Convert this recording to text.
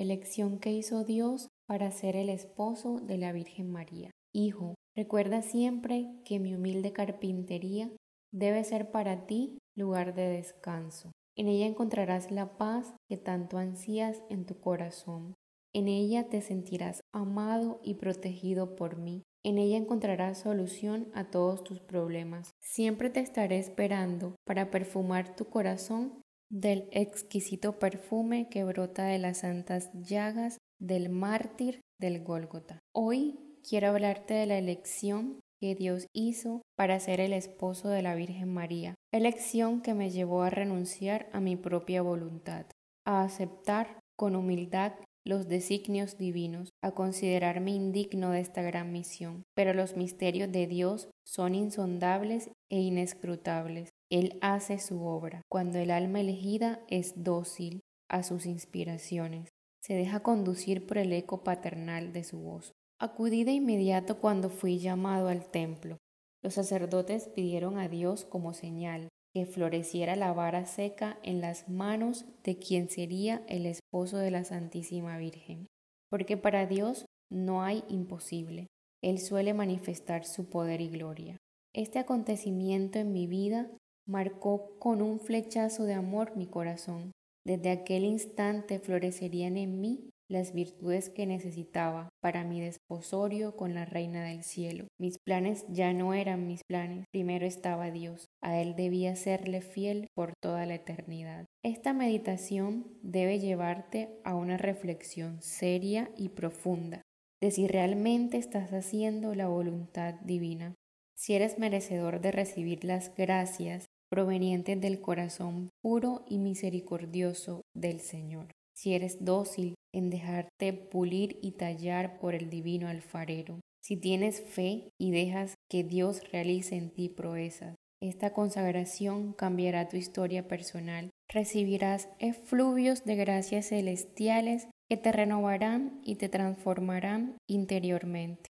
elección que hizo Dios para ser el esposo de la Virgen María. Hijo, recuerda siempre que mi humilde carpintería debe ser para ti lugar de descanso. En ella encontrarás la paz que tanto ansías en tu corazón. En ella te sentirás amado y protegido por mí. En ella encontrarás solución a todos tus problemas. Siempre te estaré esperando para perfumar tu corazón del exquisito perfume que brota de las santas llagas del mártir del Gólgota. Hoy quiero hablarte de la elección que Dios hizo para ser el esposo de la Virgen María, elección que me llevó a renunciar a mi propia voluntad, a aceptar con humildad los designios divinos, a considerarme indigno de esta gran misión. Pero los misterios de Dios son insondables e inescrutables. Él hace su obra cuando el alma elegida es dócil a sus inspiraciones, se deja conducir por el eco paternal de su voz. Acudí de inmediato cuando fui llamado al templo. Los sacerdotes pidieron a Dios como señal que floreciera la vara seca en las manos de quien sería el esposo de la Santísima Virgen, porque para Dios no hay imposible. Él suele manifestar su poder y gloria. Este acontecimiento en mi vida marcó con un flechazo de amor mi corazón. Desde aquel instante florecerían en mí las virtudes que necesitaba para mi desposorio con la Reina del Cielo. Mis planes ya no eran mis planes, primero estaba Dios, a Él debía serle fiel por toda la eternidad. Esta meditación debe llevarte a una reflexión seria y profunda de si realmente estás haciendo la voluntad divina, si eres merecedor de recibir las gracias provenientes del corazón puro y misericordioso del Señor si eres dócil en dejarte pulir y tallar por el divino alfarero, si tienes fe y dejas que Dios realice en ti proezas. Esta consagración cambiará tu historia personal. Recibirás efluvios de gracias celestiales que te renovarán y te transformarán interiormente.